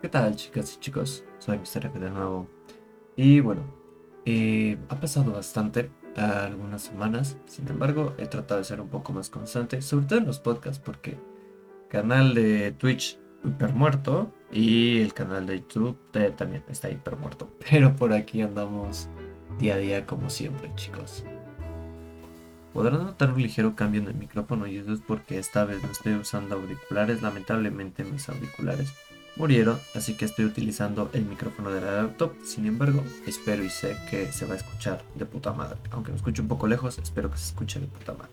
¿Qué tal chicas y chicos? Soy Mr. F de nuevo. Y bueno, eh, ha pasado bastante, algunas semanas. Sin embargo, he tratado de ser un poco más constante, sobre todo en los podcasts, porque canal de Twitch hiper muerto y el canal de YouTube eh, también está hiper muerto. Pero por aquí andamos día a día como siempre, chicos. Podrán notar un ligero cambio en el micrófono y eso es porque esta vez no estoy usando auriculares. Lamentablemente mis auriculares murieron, así que estoy utilizando el micrófono de la laptop. Sin embargo, espero y sé que se va a escuchar de puta madre. Aunque me escuche un poco lejos, espero que se escuche de puta madre.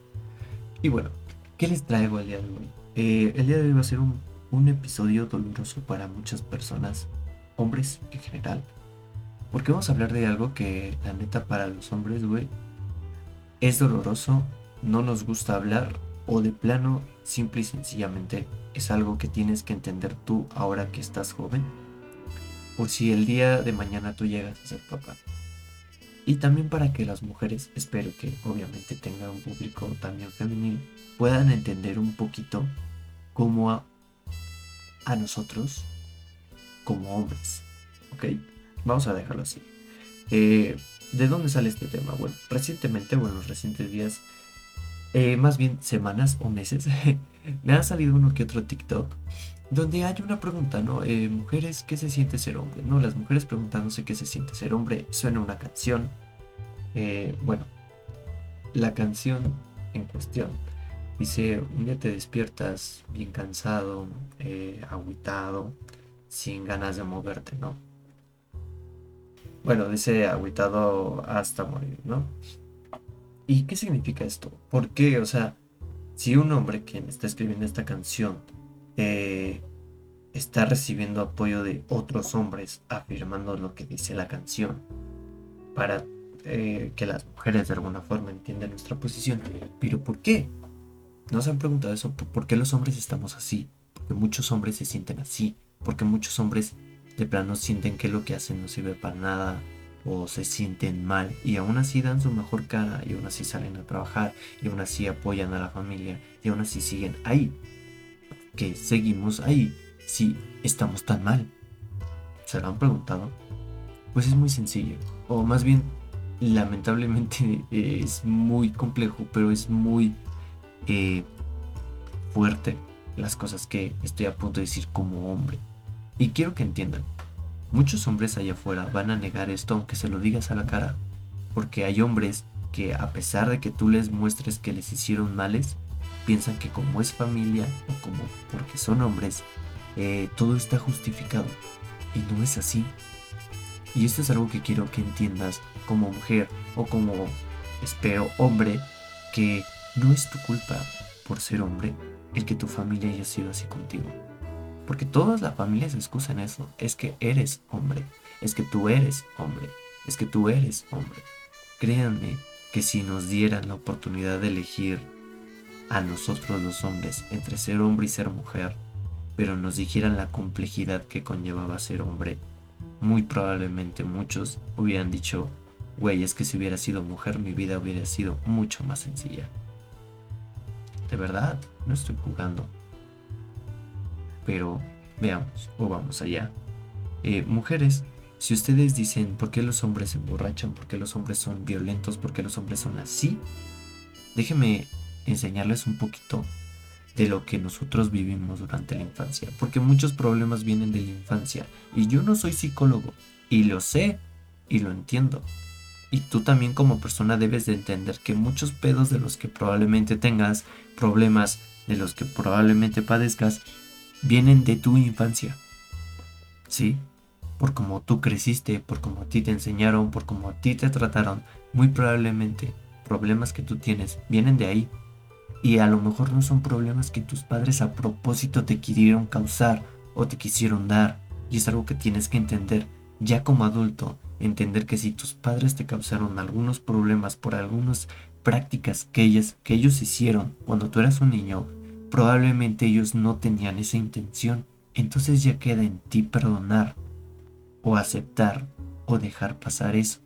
Y bueno, ¿qué les traigo el día de hoy? Eh, el día de hoy va a ser un, un episodio doloroso para muchas personas, hombres en general. Porque vamos a hablar de algo que la neta para los hombres, güey, es doloroso, no nos gusta hablar o de plano, simple y sencillamente es algo que tienes que entender tú ahora que estás joven. Por si el día de mañana tú llegas a ser papá. Y también para que las mujeres, espero que obviamente tengan un público también femenino, puedan entender un poquito cómo a, a nosotros como hombres. ¿Ok? Vamos a dejarlo así. Eh, ¿De dónde sale este tema? Bueno, recientemente, bueno, los recientes días, eh, más bien semanas o meses, me ha salido uno que otro TikTok donde hay una pregunta, ¿no? Eh, mujeres, ¿qué se siente ser hombre? ¿No? Las mujeres preguntándose qué se siente ser hombre. Suena una canción. Bueno, la canción en cuestión dice, un día te despiertas bien cansado, agüitado, sin ganas de moverte, ¿no? Bueno, dice agüitado hasta morir, ¿no? ¿Y qué significa esto? ¿Por qué? O sea, si un hombre quien está escribiendo esta canción eh, está recibiendo apoyo de otros hombres afirmando lo que dice la canción para eh, que las mujeres de alguna forma entiendan nuestra posición, pero ¿por qué? ¿No se han preguntado eso? ¿Por qué los hombres estamos así? Porque muchos hombres se sienten así, porque muchos hombres de plano sienten que lo que hacen no sirve para nada o se sienten mal y aún así dan su mejor cara y aún así salen a trabajar y aún así apoyan a la familia y aún así siguen ahí. Que seguimos ahí si estamos tan mal. ¿Se lo han preguntado? Pues es muy sencillo. O más bien, lamentablemente es muy complejo, pero es muy eh, fuerte las cosas que estoy a punto de decir como hombre. Y quiero que entiendan, muchos hombres allá afuera van a negar esto aunque se lo digas a la cara, porque hay hombres que a pesar de que tú les muestres que les hicieron males, piensan que como es familia o como porque son hombres, eh, todo está justificado. Y no es así. Y esto es algo que quiero que entiendas como mujer o como, espero, hombre, que no es tu culpa por ser hombre el que tu familia haya sido así contigo. Porque todas la familia se excusan eso. Es que eres hombre. Es que tú eres hombre. Es que tú eres hombre. Créanme que si nos dieran la oportunidad de elegir a nosotros los hombres entre ser hombre y ser mujer, pero nos dijeran la complejidad que conllevaba ser hombre, muy probablemente muchos hubieran dicho, güey, es que si hubiera sido mujer mi vida hubiera sido mucho más sencilla. De verdad, no estoy jugando. Pero veamos, o vamos allá. Eh, mujeres, si ustedes dicen por qué los hombres se emborrachan, por qué los hombres son violentos, por qué los hombres son así, déjenme enseñarles un poquito de lo que nosotros vivimos durante la infancia, porque muchos problemas vienen de la infancia y yo no soy psicólogo y lo sé y lo entiendo. Y tú también como persona debes de entender que muchos pedos de los que probablemente tengas, problemas de los que probablemente padezcas, vienen de tu infancia. ¿Sí? Por como tú creciste, por como a ti te enseñaron, por como a ti te trataron, muy probablemente problemas que tú tienes vienen de ahí. Y a lo mejor no son problemas que tus padres a propósito te quisieron causar o te quisieron dar. Y es algo que tienes que entender ya como adulto. Entender que si tus padres te causaron algunos problemas por algunas prácticas que, que ellos hicieron cuando tú eras un niño, probablemente ellos no tenían esa intención. Entonces ya queda en ti perdonar o aceptar o dejar pasar eso.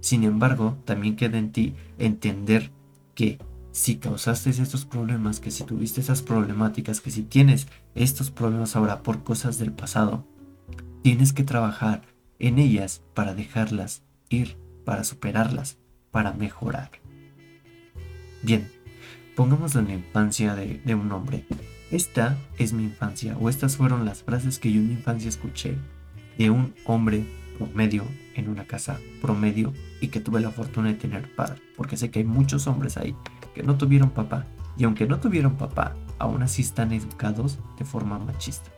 Sin embargo, también queda en ti entender que si causaste estos problemas, que si tuviste esas problemáticas, que si tienes estos problemas ahora por cosas del pasado, tienes que trabajar en ellas para dejarlas ir, para superarlas, para mejorar. Bien, pongámoslo en la infancia de, un hombre. Esta es mi infancia, o estas fueron las frases que yo en mi infancia escuché de un hombre promedio en una casa promedio y que tuve la fortuna de tener padre, porque sé que hay muchos hombres ahí que no tuvieron papá, y aunque no tuvieron papá, aún así están educados de forma machista.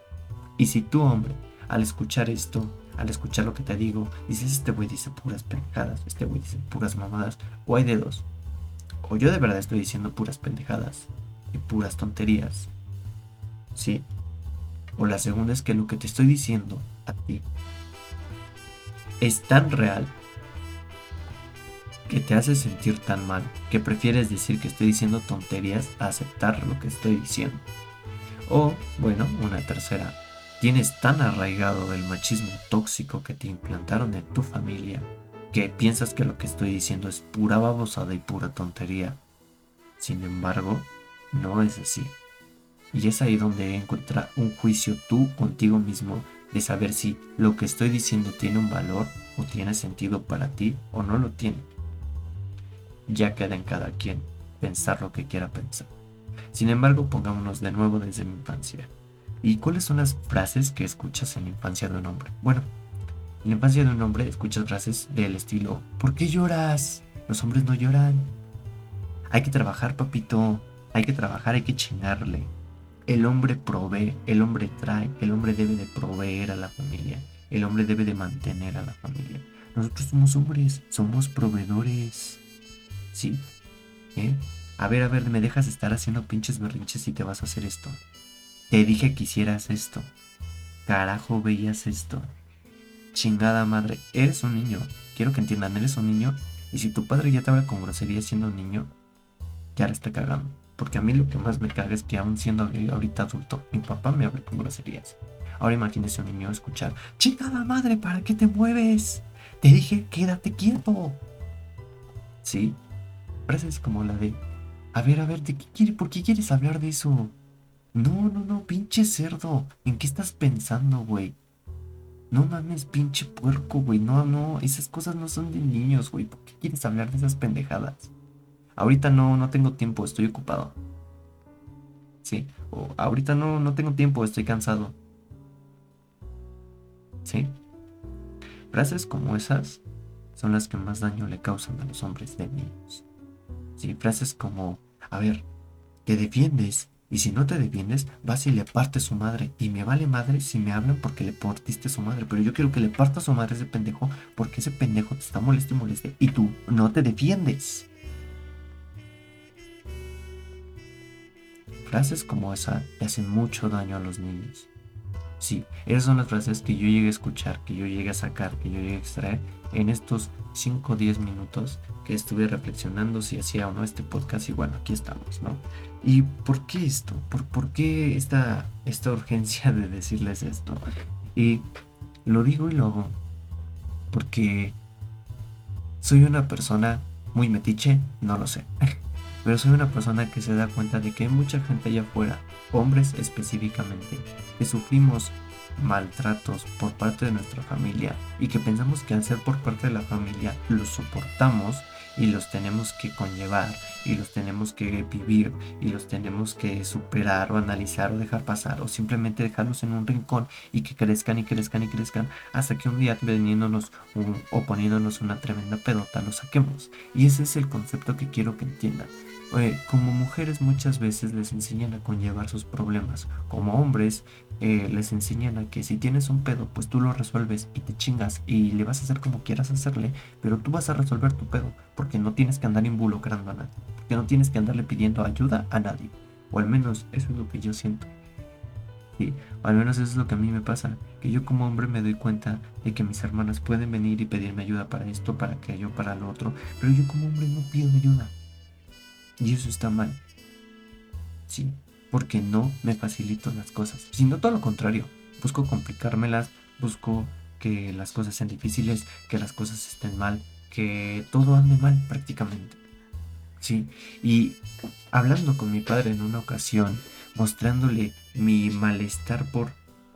Y si tú, hombre, al escuchar esto, al escuchar lo que te digo, dices, este güey dice puras pendejadas, este güey dice puras mamadas, o hay de dos. O yo de verdad estoy diciendo puras pendejadas y puras tonterías. Sí. O la segunda es que lo que te estoy diciendo a ti es tan real que te hace sentir tan mal que prefieres decir que estoy diciendo tonterías a aceptar lo que estoy diciendo. O, bueno, una tercera, tienes tan arraigado el machismo tóxico que te implantaron en tu familia que piensas que lo que estoy diciendo es pura babosada y pura tontería. Sin embargo, no es así. Y es ahí donde encuentra un juicio tú contigo mismo de saber si lo que estoy diciendo tiene un valor o tiene sentido para ti o no lo tiene ya queda en cada quien pensar lo que quiera pensar. Sin embargo, pongámonos de nuevo desde mi infancia. ¿Y cuáles son las frases que escuchas en la infancia de un hombre? Bueno, en la infancia de un hombre escuchas frases del estilo, ¿por qué lloras? Los hombres no lloran. Hay que trabajar, papito. Hay que trabajar, hay que chingarle. El hombre provee, el hombre trae, el hombre debe de proveer a la familia. El hombre debe de mantener a la familia. Nosotros somos hombres, somos proveedores. ¿Sí? ¿Eh? A ver, a ver, me dejas estar haciendo pinches berrinches y te vas a hacer esto. Te dije que hicieras esto. Carajo, veías esto. Chingada madre, eres un niño. Quiero que entiendan, eres un niño. Y si tu padre ya te habla con grosería siendo un niño, ya le está cagando. Porque a mí lo que más me caga es que aún siendo ahorita adulto, mi papá me habla con groserías. Ahora imagínese un niño escuchar, chingada madre, ¿para qué te mueves? Te dije, quédate quieto. ¿Sí? frases como la de, a ver, a ver, ¿de qué quiere, ¿por qué quieres hablar de eso? No, no, no, pinche cerdo, ¿en qué estás pensando, güey? No mames, pinche puerco, güey, no, no, esas cosas no son de niños, güey, ¿por qué quieres hablar de esas pendejadas? Ahorita no, no tengo tiempo, estoy ocupado. Sí, o ahorita no, no tengo tiempo, estoy cansado. ¿Sí? Frases como esas son las que más daño le causan a los hombres de niños. ¿sí? Frases como, a ver, te defiendes y si no te defiendes, vas y le partes su madre. Y me vale madre si me hablan porque le partiste su madre. Pero yo quiero que le partas su madre ese pendejo porque ese pendejo te está molesto y moleste. Y tú no te defiendes. Frases como esa le hacen mucho daño a los niños. Sí, esas son las frases que yo llegué a escuchar, que yo llegué a sacar, que yo llegué a extraer en estos 5 o 10 minutos que estuve reflexionando si hacía o no este podcast y bueno, aquí estamos, ¿no? ¿Y por qué esto? ¿Por, qué esta, esta urgencia de decirles esto? Y lo digo y lo hago porque soy una persona muy metiche, no lo sé, pero soy una persona que se da cuenta de que hay mucha gente allá afuera, hombres específicamente, que sufrimos maltratos por parte de nuestra familia y que pensamos que al ser por parte de la familia los soportamos y los tenemos que conllevar y los tenemos que vivir y los tenemos que superar o analizar o dejar pasar o simplemente dejarlos en un rincón y que crezcan y crezcan y crezcan hasta que un día veniéndonos o poniéndonos una tremenda pedota los saquemos. Y ese es el concepto que quiero que entiendan. Eh, como mujeres muchas veces les enseñan a conllevar sus problemas. Como hombres eh, les enseñan a que si tienes un pedo, pues tú lo resuelves y te chingas y le vas a hacer como quieras hacerle, pero tú vas a resolver tu pedo porque no tienes que andar involucrando a nadie, porque no tienes que andarle pidiendo ayuda a nadie. O al menos eso es lo que yo siento. Sí, o al menos eso es lo que a mí me pasa, que yo como hombre me doy cuenta de que mis hermanas pueden venir y pedirme ayuda para esto, para aquello, para lo otro, pero yo como hombre no pido ayuda. Y eso está mal. Sí, porque no me facilito las cosas, sino todo lo contrario. Busco complicármelas, busco que las cosas sean difíciles, que las cosas estén mal, que todo ande mal prácticamente. Sí, y hablando con mi padre en una ocasión, mostrándole mi malestar por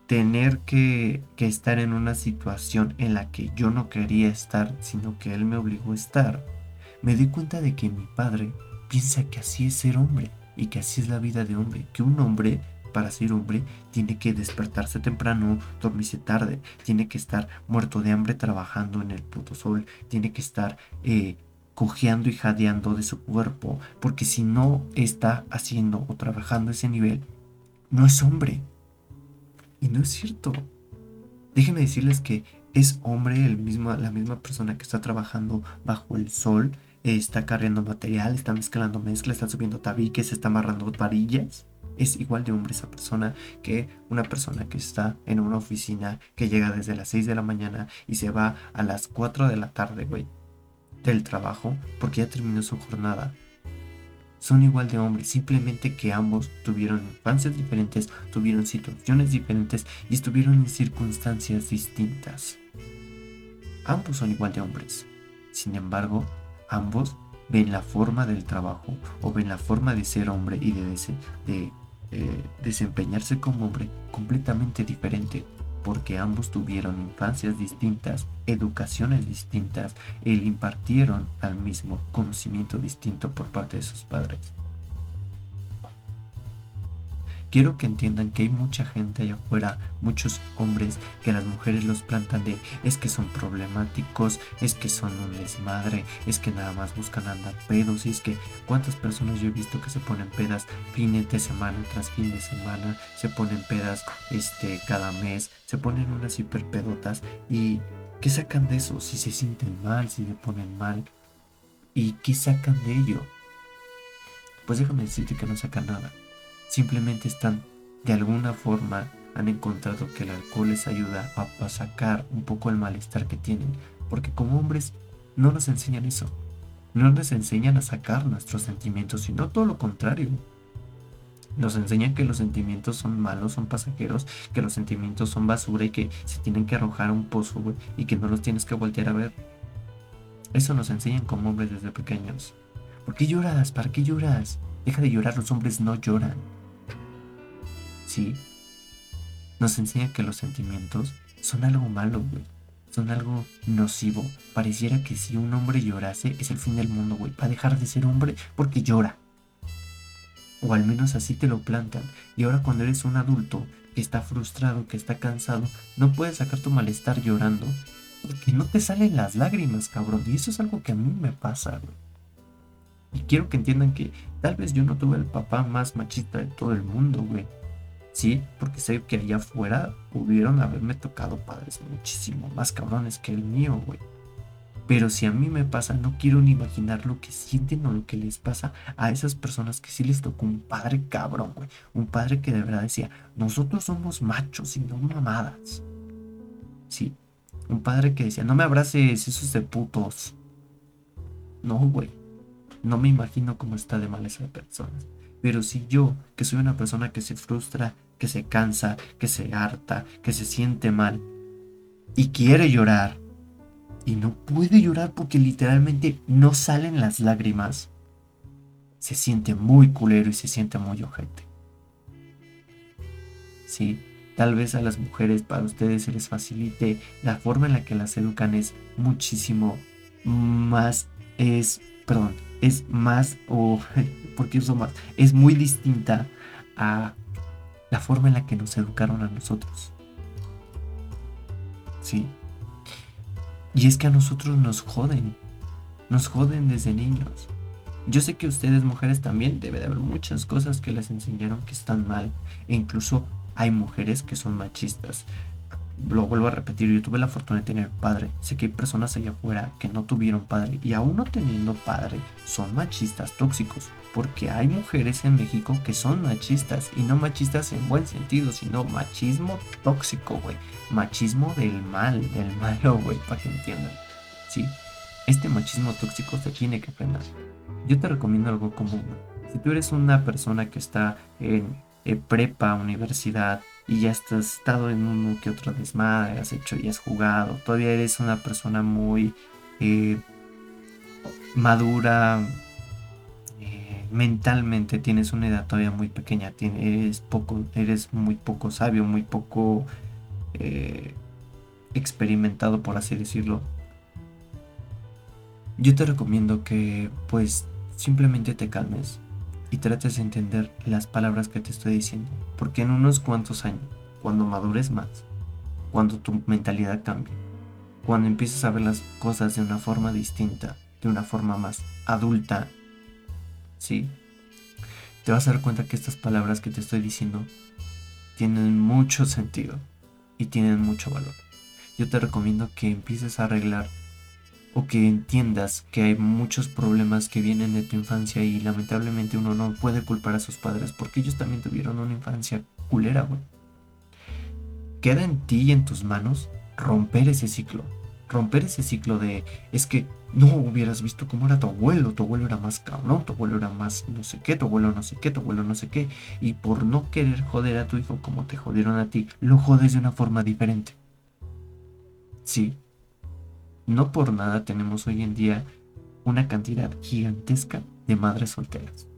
tener que, que, estar en una situación en la que yo no quería estar, sino que él me obligó a estar, me di cuenta de que mi padre piensa que así es ser hombre y que así es la vida de hombre, que un hombre para ser hombre tiene que despertarse temprano, dormirse tarde, tiene que estar muerto de hambre trabajando en el puto sol, tiene que estar eh, cojeando y jadeando de su cuerpo, porque si no está haciendo o trabajando ese nivel, no es hombre. Y no es cierto. Déjenme decirles que es hombre el mismo, la misma persona que está trabajando bajo el sol, está cargando material, está mezclando mezcla, está subiendo tabiques, está amarrando varillas. Es igual de hombre esa persona que una persona que está en una oficina que llega desde las 6 de la mañana y se va a las 4 de la tarde, güey, del trabajo porque ya terminó su jornada. Son igual de hombres, simplemente que ambos tuvieron infancias diferentes, tuvieron situaciones diferentes y estuvieron en circunstancias distintas. Ambos son igual de hombres. Sin embargo, ambos ven la forma del trabajo o ven la forma de ser hombre y de, eh, desempeñarse como hombre completamente diferente porque ambos tuvieron infancias distintas, educaciones distintas e impartieron al mismo conocimiento distinto por parte de sus padres. Quiero que entiendan que hay mucha gente allá afuera, muchos hombres que las mujeres los plantan de es que son problemáticos, es que son un desmadre, es que nada más buscan andar pedos y es que cuántas personas yo he visto que se ponen pedas fines de semana tras fin de semana, se ponen pedas este cada mes, se ponen unas hiper pedotas y ¿qué sacan de eso? Si se sienten mal, si se ponen mal y ¿qué sacan de ello? Pues déjame decirte que no sacan nada simplemente están de alguna forma han encontrado que el alcohol les ayuda a, sacar un poco el malestar que tienen, porque como hombres no nos enseñan eso, no nos enseñan a sacar nuestros sentimientos, sino todo lo contrario. Nos enseñan que los sentimientos son malos, son pasajeros, que los sentimientos son basura y que se tienen que arrojar a un pozo, y que no los tienes que voltear a ver. Eso nos enseñan como hombres desde pequeños. ¿Por qué lloras? ¿Para qué lloras? Deja de llorar, los hombres no lloran. ¿Sí? Nos enseña que los sentimientos son algo malo, güey. Son algo nocivo. Pareciera que si un hombre llorase es el fin del mundo, güey. Va a dejar de ser hombre porque llora. O al menos así te lo plantan. Y ahora cuando eres un adulto que está frustrado, que está cansado, no puedes sacar tu malestar llorando. Porque no te salen las lágrimas, cabrón. Y eso es algo que a mí me pasa, güey. Y quiero que entiendan que tal vez yo no tuve el papá más machista de todo el mundo, güey. Sí, porque sé que allá afuera pudieron haberme tocado padres muchísimo más cabrones que el mío, güey. Pero si a mí me pasa, no quiero ni imaginar lo que sienten o lo que les pasa a esas personas que sí les tocó un padre cabrón, güey. Un padre que de verdad decía, nosotros somos machos y no mamadas. Sí, un padre que decía, no me abraces, esos de putos. No, güey. No me imagino cómo está de mal esa persona. Pero si yo, que soy una persona que se frustra, que se cansa, que se harta, que se siente mal y quiere llorar y no puede llorar porque literalmente no salen las lágrimas, se siente muy culero y se siente muy ojete. Sí, tal vez a las mujeres para ustedes se les facilite la forma en la que las educan es muchísimo más es, perdón, es más o porque uso más, es muy distinta a la forma en la que nos educaron a nosotros. Sí. Y es que a nosotros nos joden. Nos joden desde niños. Yo sé que ustedes mujeres también debe de haber muchas cosas que les enseñaron que están mal. E incluso hay mujeres que son machistas lo vuelvo a repetir, yo tuve la fortuna de tener padre. Sé que hay personas allá afuera que no tuvieron padre y aún no teniendo padre son machistas tóxicos. Porque hay mujeres en México que son machistas y no machistas en buen sentido, sino machismo tóxico, güey. Machismo del mal, del malo, güey, para que entiendan. Sí, este machismo tóxico se tiene que frenar. Yo te recomiendo algo común. Si tú eres una persona que está en prepa, universidad, y ya has estado en uno que otro desmadre, has hecho y has jugado, todavía eres una persona muy eh, madura, mentalmente tienes una edad todavía muy pequeña, eres, poco, eres muy poco sabio, muy poco eh, experimentado, por así decirlo. Yo te recomiendo que pues simplemente te calmes y trates de entender las palabras que te estoy diciendo, porque en unos cuantos años, cuando madures más, cuando tu mentalidad cambie, cuando empieces a ver las cosas de una forma distinta, de una forma más adulta, ¿sí? Te vas a dar cuenta que estas palabras que te estoy diciendo tienen mucho sentido y tienen mucho valor. Yo te recomiendo que empieces a arreglar o que entiendas que hay muchos problemas que vienen de tu infancia y lamentablemente uno no puede culpar a sus padres porque ellos también tuvieron una infancia culera, güey. Queda en ti y en tus manos romper ese ciclo. Romper ese ciclo de es que no hubieras visto cómo era tu abuelo, tu abuelo era más cabrón, tu abuelo era más no sé qué, tu abuelo no sé qué, tu abuelo no sé qué. Y por no querer joder a tu hijo como te jodieron a ti, lo jodes de una forma diferente. Sí, no por nada tenemos hoy en día una cantidad gigantesca de madres solteras.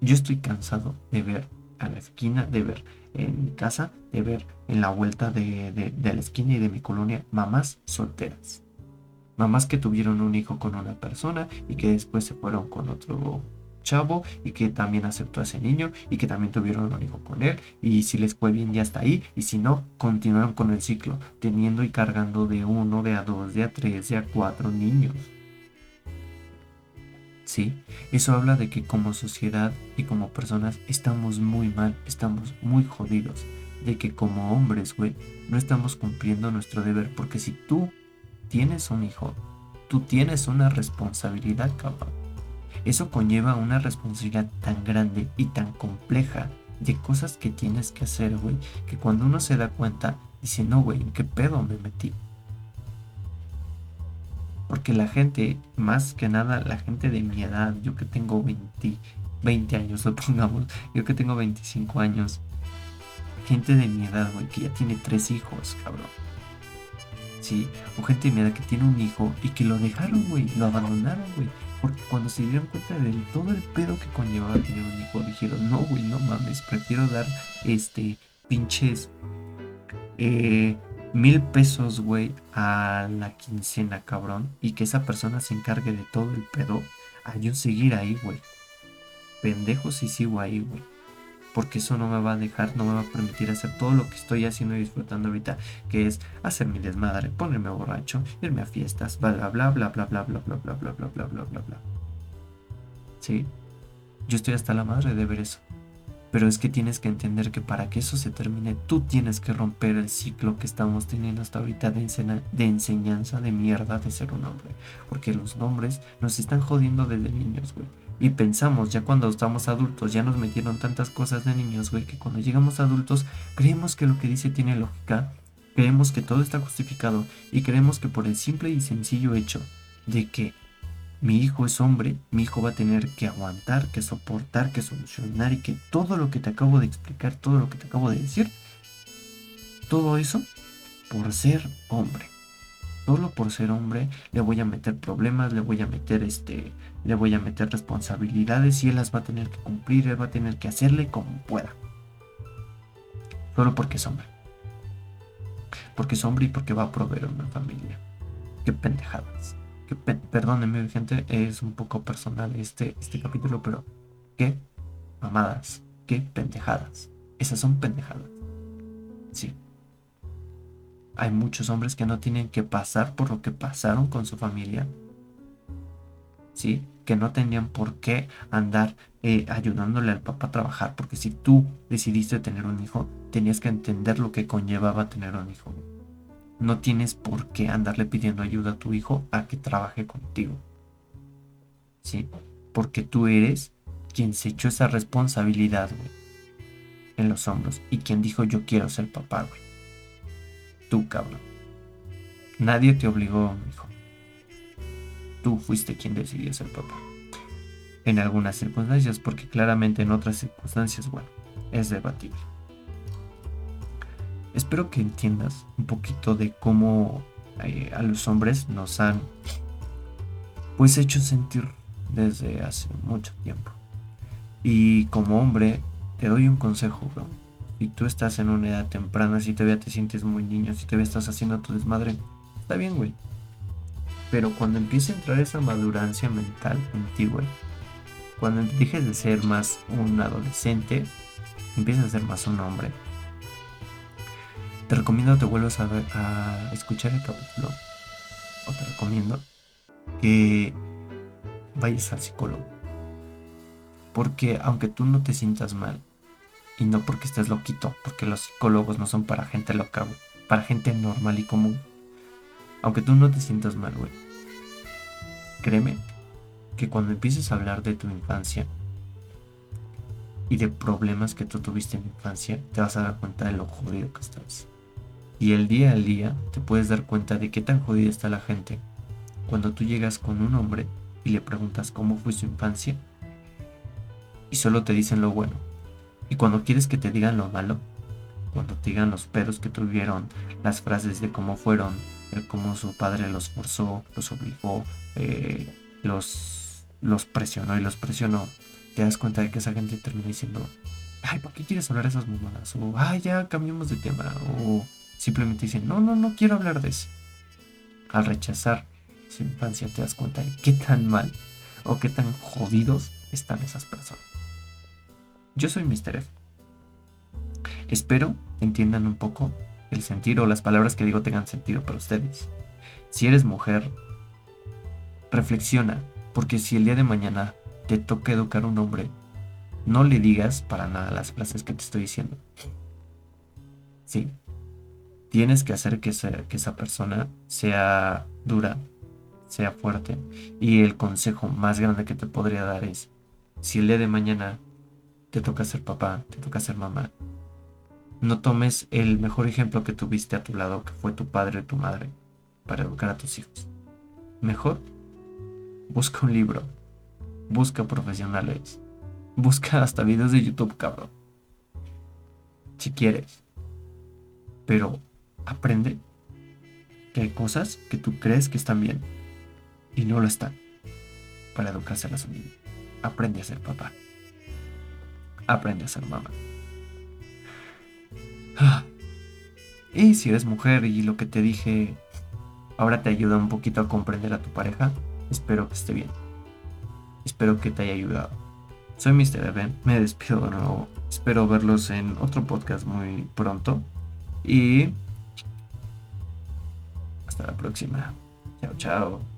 Yo estoy cansado de ver a la esquina, de ver en mi casa, de ver en la vuelta de, de la esquina y de mi colonia mamás solteras. Mamás que tuvieron un hijo con una persona y que después se fueron con otro chavo y que también aceptó a ese niño y que también tuvieron un hijo con él y si les fue bien ya está ahí y si no continuaron con el ciclo teniendo y cargando de uno, de a dos, de a tres, de a cuatro niños. Sí, eso habla de que como sociedad y como personas estamos muy mal, estamos muy jodidos. De que como hombres, güey, no estamos cumpliendo nuestro deber. Porque si tú tienes un hijo, tú tienes una responsabilidad, cabrón eso conlleva una responsabilidad tan grande y tan compleja de cosas que tienes que hacer, güey, que cuando uno se da cuenta, dice, no, güey, ¿en qué pedo me metí? Porque la gente, más que nada, la gente de mi edad, yo que tengo 20, 20 años, supongamos, yo que tengo 25 años, gente de mi edad, güey, que ya tiene tres hijos, cabrón. Sí, o gente de mi edad que tiene un hijo y que lo dejaron, güey, lo abandonaron, güey. Porque cuando se dieron cuenta de todo el pedo que conllevaba tener un hijo, dijeron, no, güey, no mames, prefiero dar este pinches eh, mil pesos, güey, a la quincena, cabrón. Y que esa persona se encargue de todo el pedo. A yo seguir ahí, güey. Pendejo si sigo ahí, güey porque eso no me va a dejar, no me va a permitir hacer todo lo que estoy haciendo y disfrutando ahorita, que es hacer mi desmadre, ponerme borracho, irme a fiestas, bla bla bla bla bla bla bla bla bla bla bla bla bla bla bla. Sí, yo estoy hasta la madre de ver eso. Pero es que tienes que entender que para que eso se termine, tú tienes que romper el ciclo que estamos teniendo hasta ahorita de, de enseñanza de mierda de ser un hombre. Porque los nombres nos están jodiendo desde niños, güey. Y pensamos, ya cuando estamos adultos, ya nos metieron tantas cosas de niños, güey, que cuando llegamos adultos creemos que lo que dice tiene lógica, creemos que todo está justificado y creemos que por el simple y sencillo hecho de que mi hijo es hombre, mi hijo va a tener que aguantar, que soportar, que solucionar y que todo lo que te acabo de explicar, todo lo que te acabo de decir, todo eso por ser hombre solo por ser hombre le voy a meter problemas, le voy a meter este, le voy a meter responsabilidades y él las va a tener que cumplir, él va a tener que hacerle como pueda. Solo porque es hombre. Porque es hombre y porque va a proveer una familia. Qué pendejadas. Qué Perdónenme, gente, es un poco personal este, este capítulo, pero qué mamadas, qué pendejadas. Esas son pendejadas. Sí hay muchos hombres que no tienen que pasar por lo que pasaron con su familia. ¿Sí? Que no tenían por qué andar eh, ayudándole al papá a trabajar. Porque si tú decidiste tener un hijo, tenías que entender lo que conllevaba tener un hijo. No tienes por qué andarle pidiendo ayuda a tu hijo a que trabaje contigo. ¿Sí? Porque tú eres quien se echó esa responsabilidad, En los hombros. Y quien dijo yo quiero ser papá, güey tú, cabrón. Nadie te obligó, hijo. Tú fuiste quien decidió ser papá. En algunas circunstancias, porque claramente en otras circunstancias, bueno, es debatible. Espero que entiendas un poquito de cómo eh, a los hombres nos han pues hecho sentir desde hace mucho tiempo. Y como hombre, te doy un consejo, bro. Si tú estás en una edad temprana, si todavía te sientes muy niño, si todavía estás haciendo tu desmadre, está bien, güey. Pero cuando empiece a entrar esa madurancia mental en ti, güey, cuando dejes de ser más un adolescente, empiezas a ser más un hombre. Te recomiendo que te vuelvas a, a escuchar el capítulo. O te recomiendo que vayas al psicólogo. Porque aunque tú no te sientas mal, y no porque estés loquito, porque los psicólogos no son para gente loca, para gente normal y común. Aunque tú no te sientas mal, güey. Créeme que cuando empieces a hablar de tu infancia y de problemas que tú tuviste en infancia, te vas a dar cuenta de lo jodido que estás. Y el día al día te puedes dar cuenta de qué tan jodida está la gente cuando tú llegas con un hombre y le preguntas cómo fue su infancia y solo te dicen lo bueno. Y cuando quieres que te digan lo malo, cuando te digan los pedos que tuvieron, las frases de cómo fueron, cómo su padre los forzó, los obligó, eh, los, los presionó y los presionó, te das cuenta de que esa gente termina diciendo, ay, ¿por qué quieres hablar de esas mamadas? O, ay, ya cambiamos de tema. O simplemente dicen, no, no, no quiero hablar de eso. Al rechazar su infancia te das cuenta de qué tan mal o qué tan jodidos están esas personas. Yo soy Mr. F. Espero entiendan un poco el sentido o las palabras que digo tengan sentido para ustedes. Si eres mujer, reflexiona, porque si el día de mañana te toca educar a un hombre, no le digas para nada las frases que te estoy diciendo. Sí, tienes que hacer que que esa persona sea dura, sea fuerte. Y el consejo más grande que te podría dar es, si el día de mañana te toca ser papá, te toca ser mamá, no tomes el mejor ejemplo que tuviste a tu lado, que fue tu padre o tu madre, para educar a tus hijos. Mejor, busca un libro, busca profesionales, busca hasta videos de YouTube, cabrón. Si quieres. Pero aprende que hay cosas que tú crees que están bien y no lo están para educarse a las niños. Aprende a ser papá. Aprende a ser mamá. Ah. Y si eres mujer y lo que te dije ahora te ayuda un poquito a comprender a tu pareja, espero que esté bien. Espero que te haya ayudado. Soy Mr. Eben, me despido de nuevo. Espero verlos en otro podcast muy pronto. Y hasta la próxima. Chao, chao.